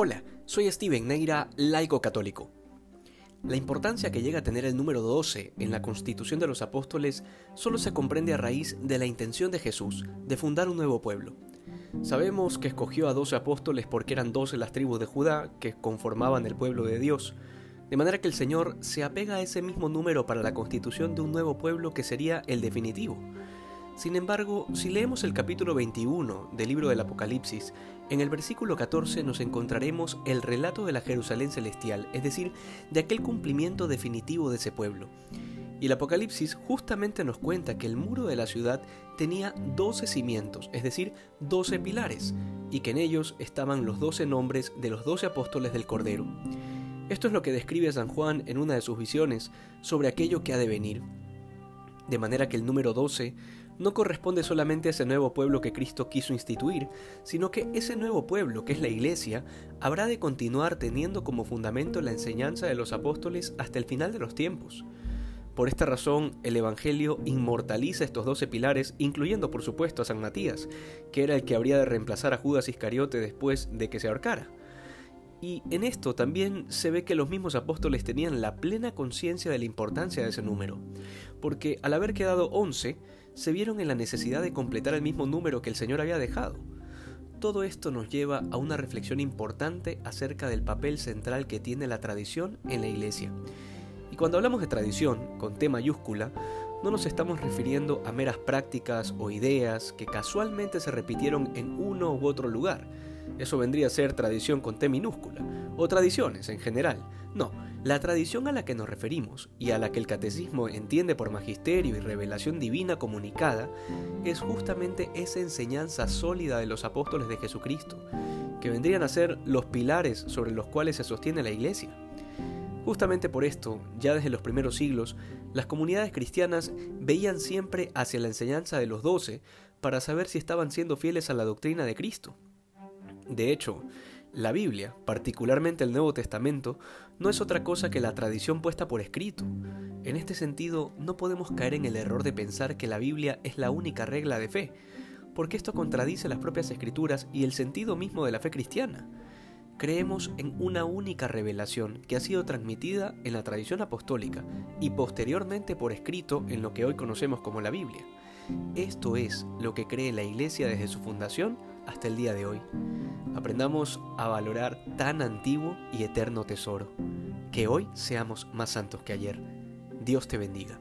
Hola, soy Steven Neira, laico católico. La importancia que llega a tener el número 12 en la constitución de los apóstoles solo se comprende a raíz de la intención de Jesús de fundar un nuevo pueblo. Sabemos que escogió a 12 apóstoles porque eran 12 las tribus de Judá que conformaban el pueblo de Dios, de manera que el Señor se apega a ese mismo número para la constitución de un nuevo pueblo que sería el definitivo, sin embargo, si leemos el capítulo 21 del libro del Apocalipsis, en el versículo 14 nos encontraremos el relato de la Jerusalén celestial, es decir, de aquel cumplimiento definitivo de ese pueblo. Y el Apocalipsis justamente nos cuenta que el muro de la ciudad tenía 12 cimientos, es decir, 12 pilares, y que en ellos estaban los 12 nombres de los 12 apóstoles del Cordero. Esto es lo que describe San Juan en una de sus visiones sobre aquello que ha de venir. De manera que el número 12 no corresponde solamente a ese nuevo pueblo que Cristo quiso instituir, sino que ese nuevo pueblo, que es la Iglesia, habrá de continuar teniendo como fundamento la enseñanza de los apóstoles hasta el final de los tiempos. Por esta razón, el Evangelio inmortaliza estos doce pilares, incluyendo por supuesto a San Matías, que era el que habría de reemplazar a Judas Iscariote después de que se ahorcara. Y en esto también se ve que los mismos apóstoles tenían la plena conciencia de la importancia de ese número, porque al haber quedado once, se vieron en la necesidad de completar el mismo número que el Señor había dejado. Todo esto nos lleva a una reflexión importante acerca del papel central que tiene la tradición en la Iglesia. Y cuando hablamos de tradición, con T mayúscula, no nos estamos refiriendo a meras prácticas o ideas que casualmente se repitieron en uno u otro lugar. Eso vendría a ser tradición con T minúscula, o tradiciones en general. No, la tradición a la que nos referimos y a la que el catecismo entiende por magisterio y revelación divina comunicada es justamente esa enseñanza sólida de los apóstoles de Jesucristo, que vendrían a ser los pilares sobre los cuales se sostiene la Iglesia. Justamente por esto, ya desde los primeros siglos, las comunidades cristianas veían siempre hacia la enseñanza de los doce para saber si estaban siendo fieles a la doctrina de Cristo. De hecho, la Biblia, particularmente el Nuevo Testamento, no es otra cosa que la tradición puesta por escrito. En este sentido, no podemos caer en el error de pensar que la Biblia es la única regla de fe, porque esto contradice las propias escrituras y el sentido mismo de la fe cristiana. Creemos en una única revelación que ha sido transmitida en la tradición apostólica y posteriormente por escrito en lo que hoy conocemos como la Biblia. Esto es lo que cree la Iglesia desde su fundación hasta el día de hoy. Aprendamos a valorar tan antiguo y eterno tesoro. Que hoy seamos más santos que ayer. Dios te bendiga.